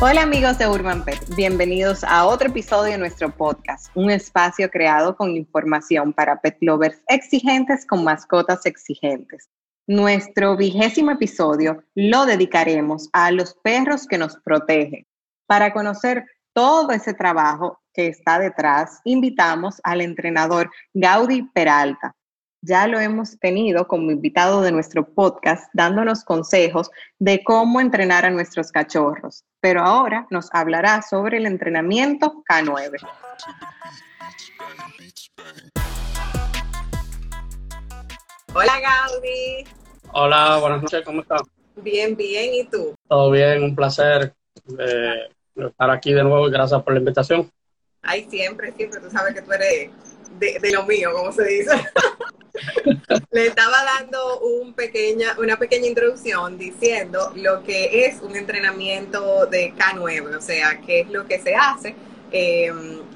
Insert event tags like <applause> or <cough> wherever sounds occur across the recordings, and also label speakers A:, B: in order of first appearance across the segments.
A: Hola amigos de Urban Pet, bienvenidos a otro episodio de nuestro podcast, un espacio creado con información para pet lovers exigentes con mascotas exigentes. Nuestro vigésimo episodio lo dedicaremos a los perros que nos protegen. Para conocer todo ese trabajo que está detrás, invitamos al entrenador Gaudi Peralta. Ya lo hemos tenido como invitado de nuestro podcast, dándonos consejos de cómo entrenar a nuestros cachorros, pero ahora nos hablará sobre el entrenamiento K9. Hola Gaudi.
B: Hola, buenas noches, ¿cómo estás?
A: Bien, bien, ¿y tú?
B: Todo bien, un placer eh, estar aquí de nuevo y gracias por la invitación.
A: Ay, siempre, siempre, tú sabes que tú eres de, lo mío, como se dice. <laughs> Le estaba dando un pequeña, una pequeña introducción diciendo lo que es un entrenamiento de K9, o sea, qué es lo que se hace. Eh,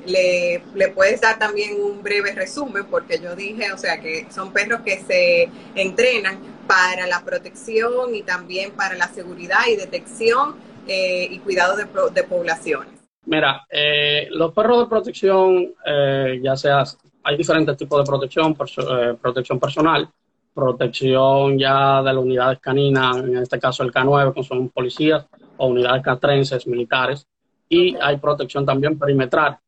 A: le, puedes dar también un breve resumen, porque yo dije, o sea, que son perros que se entrenan para la protección y también para la seguridad y detección eh, y cuidado de, poblaciones.
B: Mira, eh, los perros de protección, eh, ya sea, hay diferentes tipos de protección, protección personal, protección ya de las unidades caninas, en este caso el K9, que son policías, o unidades castrenses, militares, y hay protección también perimetral.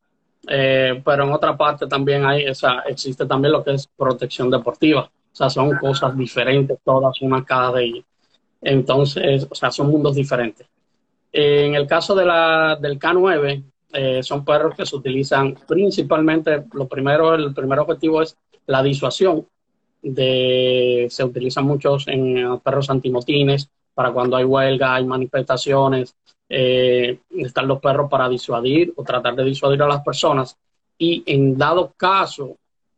B: pero en otra parte también hay, esa, existe también lo que es protección deportiva, o sea, son cosas diferentes todas, una cada de ellas. Entonces, o sea, son mundos diferentes. En el caso de la, del K9, eh, son perros que se utilizan principalmente, lo primero, el primer objetivo es la disuasión. De, se utilizan muchos en perros antimotines, para cuando hay huelga, hay manifestaciones, eh, están los perros para disuadir o tratar de disuadir a las personas. Y en dado caso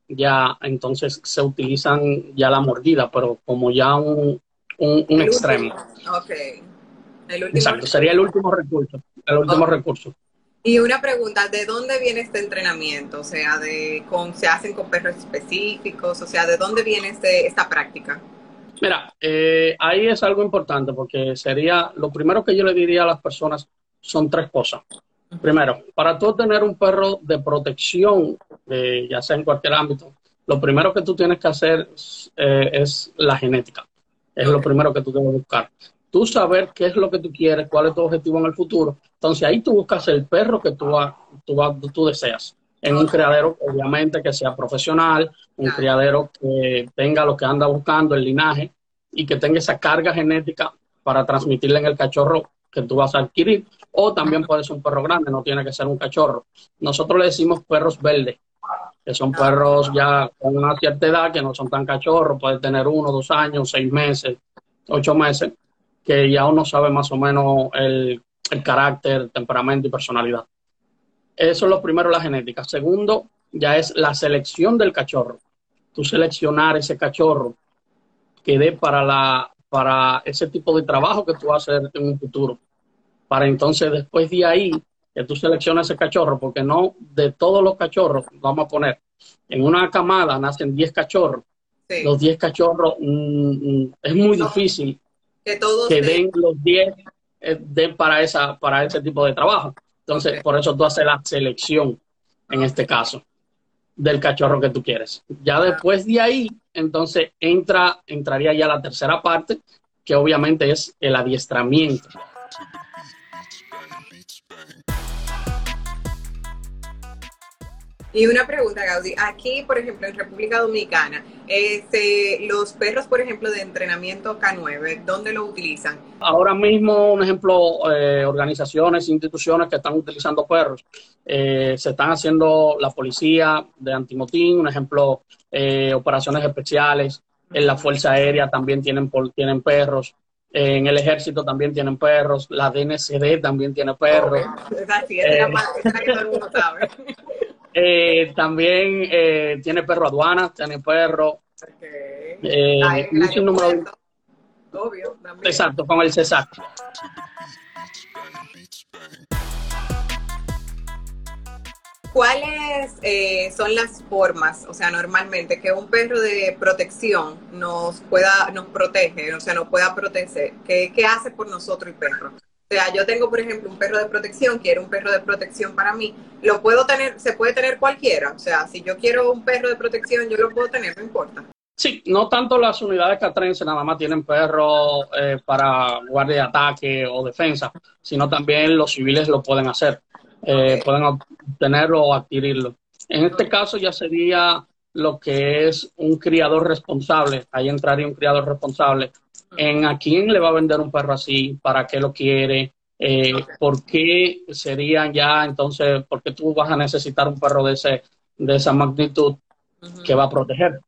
B: ya entonces se utilizan ya la mordida, pero como ya un, un, extremo. Exacto, sería el último recurso, el último recurso.
A: Y una pregunta, ¿de dónde viene este entrenamiento? O sea, de con, ¿se hacen con perros específicos? O sea, ¿de dónde viene este, esta práctica?
B: Mira, eh, ahí es algo importante porque sería, lo primero que yo le diría a las personas son tres cosas. Primero, para tú tener un perro de protección, ya sea en cualquier ámbito, lo primero que tú tienes que hacer eh, es la genética. Es lo primero que tú debes buscar. Tú saber qué es lo que tú quieres, cuál es tu objetivo en el futuro. Entonces ahí tú buscas el perro que tú, tú, tú deseas. En un criadero, obviamente, que sea profesional, un criadero que tenga lo que anda buscando, el linaje, y que tenga esa carga genética para transmitirle en el cachorro que tú vas a adquirir. O también puede ser un perro grande, no tiene que ser un cachorro. Nosotros le decimos perros verdes, que son perros ya con una cierta edad, que no son tan cachorros, puede tener uno, dos años, seis meses, ocho meses, que ya uno sabe más o menos el, el carácter, temperamento y personalidad. Eso es lo primero, la genética. Segundo, ya es la selección del cachorro. Tú seleccionar ese cachorro que dé para, la, para ese tipo de trabajo que tú vas a hacer en un futuro para entonces después de ahí que tú seleccionas ese cachorro, porque no de todos los cachorros, vamos a poner, en una camada nacen 10 cachorros, los 10 cachorros mm, mm, es muy difícil que, todos den los 10 eh, den para, esa, para ese tipo de trabajo. Entonces, por eso tú haces la selección, en este caso, del cachorro que tú quieres. Ya después de ahí, entonces entra, entraría ya la tercera parte, que obviamente es el adiestramiento.
A: Y una pregunta, Gaudi. Aquí, por ejemplo, en República Dominicana, este, los perros, por ejemplo, de entrenamiento K9, ¿dónde lo utilizan?
B: Ahora mismo, un ejemplo, eh, organizaciones, instituciones que están utilizando perros. Eh, se están haciendo la policía de antimotín, un ejemplo, eh, operaciones especiales. En la Fuerza Aérea también tienen, tienen perros. En el ejército también tienen perros, la DNCD también tiene perros. Eh, <laughs> también eh, tiene perro aduana, tiene perro. Eh, Obvio, Exacto, con el CESAC.
A: ¿cuáles eh, son las formas, o sea, normalmente que un perro de protección nos pueda, nos protege, o sea, nos pueda proteger? ¿Qué, qué hace por nosotros el perro? O sea, yo tengo, por ejemplo, un perro de protección, quiero un perro de protección para mí, lo puedo tener, se puede tener cualquiera. O sea, si yo quiero un perro de protección, yo lo puedo tener, no importa.
B: Sí, no tanto las unidades catrense nada más tienen perros eh, para guardia de ataque o defensa, sino también los civiles lo pueden hacer, eh, pueden obtenerlo o adquirirlo. En este caso ya sería lo que es un criador responsable, ahí entraría un criador responsable en a quién le va a vender un perro así, para qué lo quiere, eh, por qué serían ya entonces, por qué tú vas a necesitar un perro de, ese, de esa magnitud que va a proteger.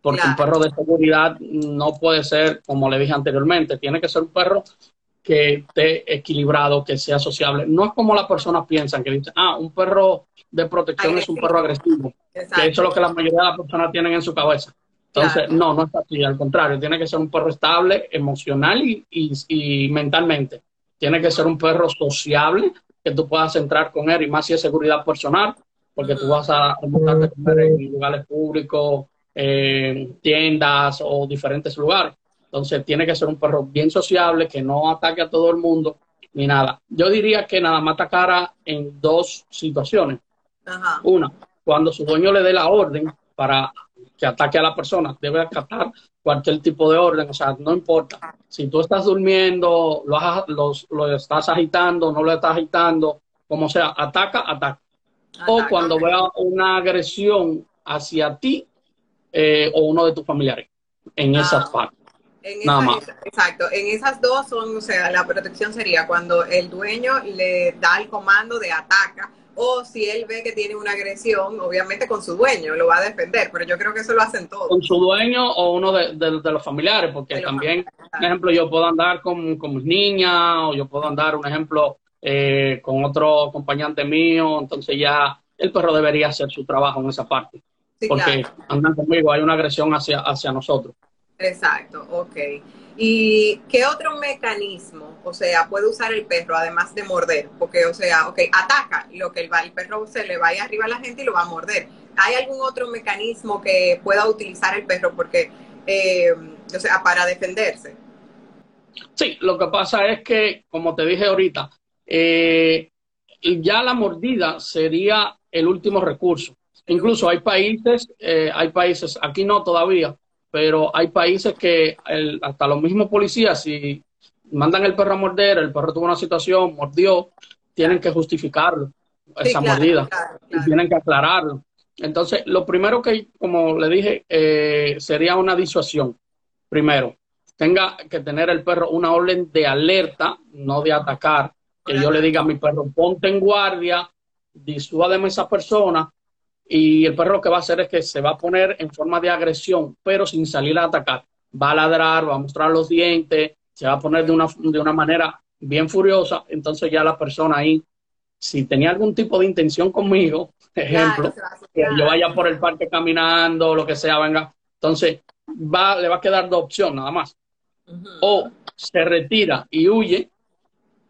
B: Porque un perro de seguridad no puede ser, como le dije anteriormente, tiene que ser un perro que esté equilibrado, que sea sociable. No es como las personas piensan, que dicen, ah, un perro de protección es un perro agresivo. Que eso es lo que la mayoría de las personas tienen en su cabeza. Entonces, no, no es así, al contrario, tiene que ser un perro estable emocional y, mentalmente. Tiene que ser un perro sociable, que tú puedas entrar con él, y más si es seguridad personal, porque tú vas a montarte con él en lugares públicos, tiendas o diferentes lugares. Entonces, tiene que ser un perro bien sociable, que no ataque a todo el mundo, ni nada. Yo diría que nada más atacara en dos situaciones. Una, cuando su dueño le dé la orden para que ataque a la persona, debe acatar cualquier tipo de orden, o sea, no importa. Si tú estás durmiendo, lo, lo estás agitando, no lo estás agitando, como sea, ataca, ataca. o cuando vea una agresión hacia ti eh, o uno de tus familiares, en ah, esas partes. Nada más.
A: Exacto, en esas dos son, o sea, la protección sería cuando el dueño le da el comando de ataca o si él ve que tiene una agresión, obviamente con su dueño, lo va a defender, pero yo creo que eso lo hacen todos.
B: Con su dueño o uno de, los familiares, porque también, por ejemplo, yo puedo andar con, mis niñas o yo puedo andar, un ejemplo, eh, con otro acompañante mío, entonces ya el perro debería hacer su trabajo en esa parte, porque andan conmigo, hay una agresión hacia, hacia nosotros.
A: Exacto, ok. ¿Y qué otro mecanismo, o sea, puede usar el perro además de morder? Porque, o sea, ok, ataca, lo que el, perro se le vaya arriba a la gente y lo va a morder. ¿Hay algún otro mecanismo que pueda utilizar el perro porque, eh, o sea, para defenderse?
B: Sí, lo que pasa es que, como te dije ahorita, eh, ya la mordida sería el último recurso. Incluso hay países, eh, hay países, aquí no todavía, pero hay países que hasta los mismos policías, si mandan el perro a morder, el perro tuvo una situación, mordió, tienen que justificarlo, esa mordida, y tienen que aclararlo. Entonces, lo primero que, como le dije, eh, sería una disuasión. Primero, tenga que tener el perro una orden de alerta, no de atacar, que yo le diga a mi perro, ponte en guardia, disuádeme a esa persona, y el perro lo que va a hacer es que se va a poner en forma de agresión, pero sin salir a atacar. Va a ladrar, va a mostrar los dientes, se va a poner de una, de una manera bien furiosa. Entonces ya la persona ahí, si tenía algún tipo de intención conmigo, <laughs> ejemplo, que yo vaya por el parque caminando, lo que sea, venga, entonces va, le va a quedar dos opciones nada más. O se retira y huye,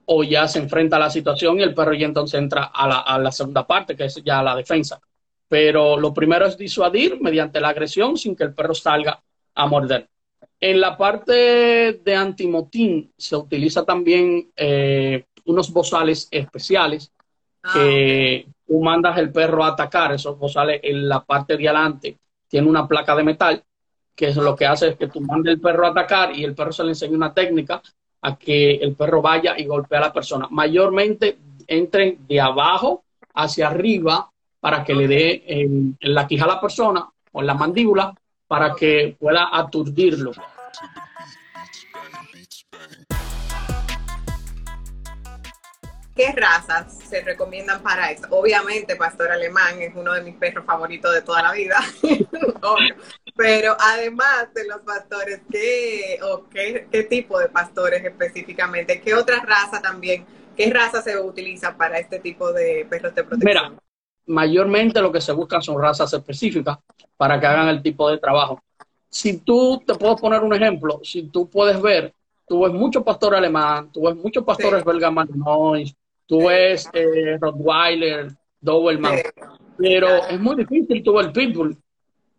B: o ya se enfrenta a la situación y el perro ya entonces entra a la, a la segunda parte, que es ya la defensa. Pero lo primero es disuadir mediante la agresión sin que el perro salga a morder. En la parte de antimotín se utiliza también eh, unos bozales especiales ah, que tú mandas el perro a atacar. Esos bozales en la parte de adelante tiene una placa de metal que es lo que hace es que tú mandes el perro a atacar y el perro se le enseña una técnica a que el perro vaya y golpee a la persona. Mayormente entren de abajo hacia arriba para que le dé en, la quija a la persona o en la mandíbula para que pueda aturdirlo.
A: ¿Qué razas se recomiendan para esto? Obviamente, pastor alemán es uno de mis perros favoritos de toda la vida, <laughs> pero además de los pastores, ¿qué, o qué, qué tipo de pastores específicamente? ¿Qué otra raza también? ¿Qué raza se utiliza para este tipo de perros de protección?
B: Mira, mayormente lo que se buscan son razas específicas para que hagan el tipo de trabajo. Si tú, te puedo poner un ejemplo, si tú puedes ver, tú ves muchos pastores alemán, tú ves muchos pastores belga malinois, tú ves eh, Rottweiler, Doberman. pero es muy difícil tuvo el pitbull.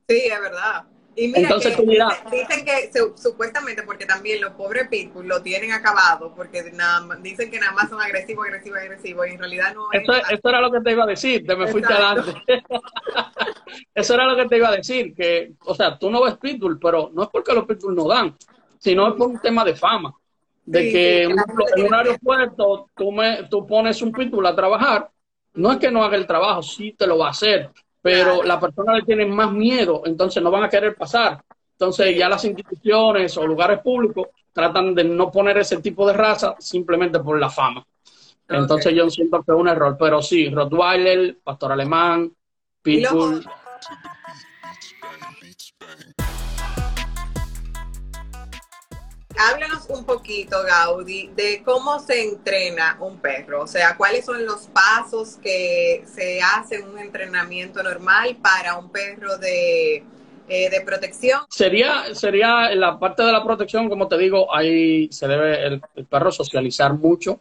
C: Sí, es verdad. Y mira Entonces, que dicen que supuestamente porque también los pobres pitbull lo tienen acabado porque nada, dicen que nada más son agresivos, agresivos, agresivos y en realidad no
B: eso, es. Eso era lo que te iba a decir, te me fuiste adelante. <laughs> eso era lo que te iba a decir, que, o sea, tú no ves pitbull, pero no es porque los pitbull no dan, sino es por un tema de fama. De que, en un aeropuerto tú, me, tú pones un pitbull a trabajar, no es que no haga el trabajo, sí te lo va a hacer, pero la persona le tiene más miedo, entonces no van a querer pasar. Entonces ya las instituciones o lugares públicos tratan de no poner ese tipo de raza simplemente por la fama. Entonces yo siento que es un error, pero sí, Rottweiler, Pastor Alemán, Pitbull.
C: Háblanos un poquito, Gaudi, de cómo se entrena un perro. O sea, cuáles son los pasos que se hace en un entrenamiento normal para un perro de, eh, de protección.
B: Sería, sería en la parte de la protección, como te digo, ahí se debe el, perro socializar mucho,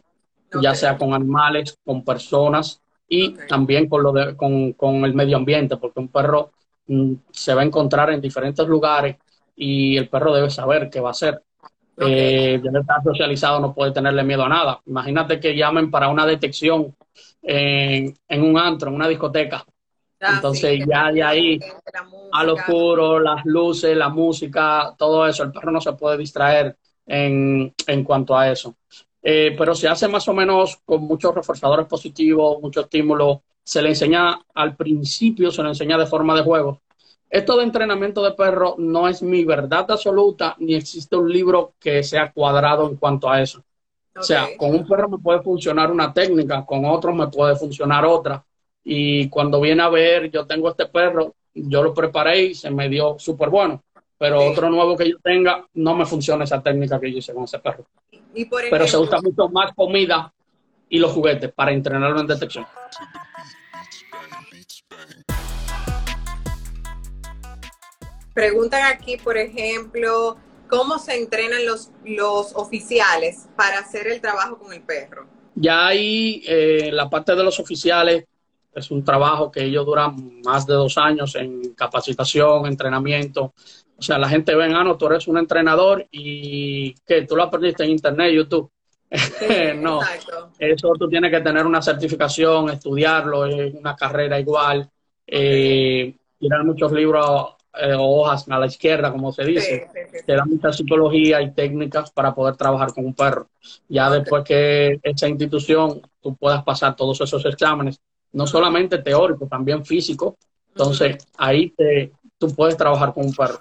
B: ya sea con animales, con personas y también con, lo de, con, con el medio ambiente, porque un perro mm, se va a encontrar en diferentes lugares y el perro debe saber qué va a hacer. Eh, ya está socializado, no puede tenerle miedo a nada. Imagínate que llamen para una detección en, un antro, en una discoteca. Ah, Entonces ya de ahí al oscuro, las luces, la música, todo eso, el perro no se puede distraer en, cuanto a eso. Eh, pero se hace más o menos con muchos reforzadores positivos, mucho estímulo. Se le enseña al principio, se le enseña de forma de juego, esto de entrenamiento de perro no es mi verdad absoluta, ni existe un libro que sea cuadrado en cuanto a eso. O sea, con un perro me puede funcionar una técnica, con otro me puede funcionar otra. Y cuando viene a ver, yo tengo este perro, yo lo preparé y se me dio súper bueno. Pero otro nuevo que yo tenga, no me funciona esa técnica que yo hice con ese perro. pero se usa mucho más comida y los juguetes para entrenarlo en detección.
C: Preguntan aquí, por ejemplo, ¿cómo se entrenan los, los oficiales para hacer el trabajo con el perro?
B: Ya ahí eh, la parte de los oficiales es un trabajo que ellos duran más de dos años en capacitación, entrenamiento. O sea, la gente ve, ah, no, tú eres un entrenador y que tú lo aprendiste en internet, YouTube. <laughs> no, eso tú tienes que tener una certificación, estudiarlo, es una carrera igual, eh, tirar muchos libros eh, hojas a la izquierda, como se dice, te da mucha psicología y técnicas para poder trabajar con un perro. Ya después que esa institución tú puedas pasar todos esos exámenes, no solamente teóricos, también físicos, entonces ahí te, tú puedes trabajar con un perro.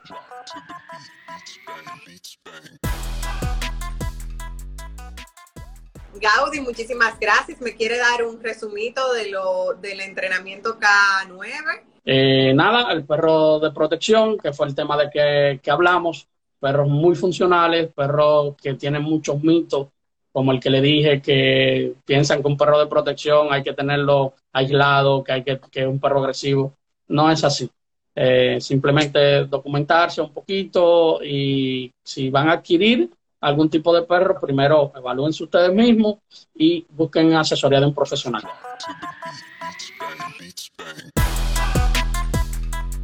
C: Gaudi, muchísimas gracias. ¿Me quiere dar un resumito de lo, del entrenamiento K9?
B: Eh, nada, el perro de protección, que fue el tema de que, que hablamos, perros muy funcionales, perros que tienen muchos mitos, como el que le dije, que piensan que un perro de protección hay que tenerlo aislado, que hay que, que un perro agresivo. No es así. Eh, simplemente documentarse un poquito y si van a adquirir algún tipo de perro, primero evalúense ustedes mismos y busquen asesoría de un profesional.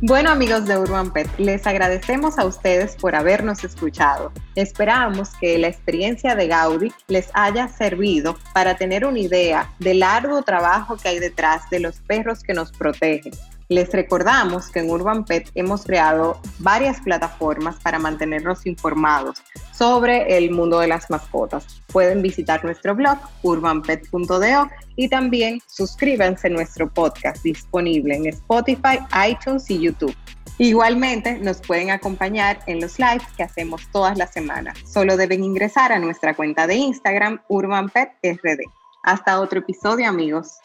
A: Bueno amigos de Urban Pet, les agradecemos a ustedes por habernos escuchado. Esperamos que la experiencia de Gaudi les haya servido para tener una idea del arduo trabajo que hay detrás de los perros que nos protegen les recordamos que en Urban Pet hemos creado varias plataformas para mantenernos informados sobre el mundo de las mascotas. Pueden visitar nuestro blog urbanpet.do y también suscríbanse a nuestro podcast disponible en Spotify, iTunes y YouTube. Igualmente nos pueden acompañar en los lives que hacemos todas las semanas. Solo deben ingresar a nuestra cuenta de Instagram urbanpetrd. Hasta otro episodio amigos.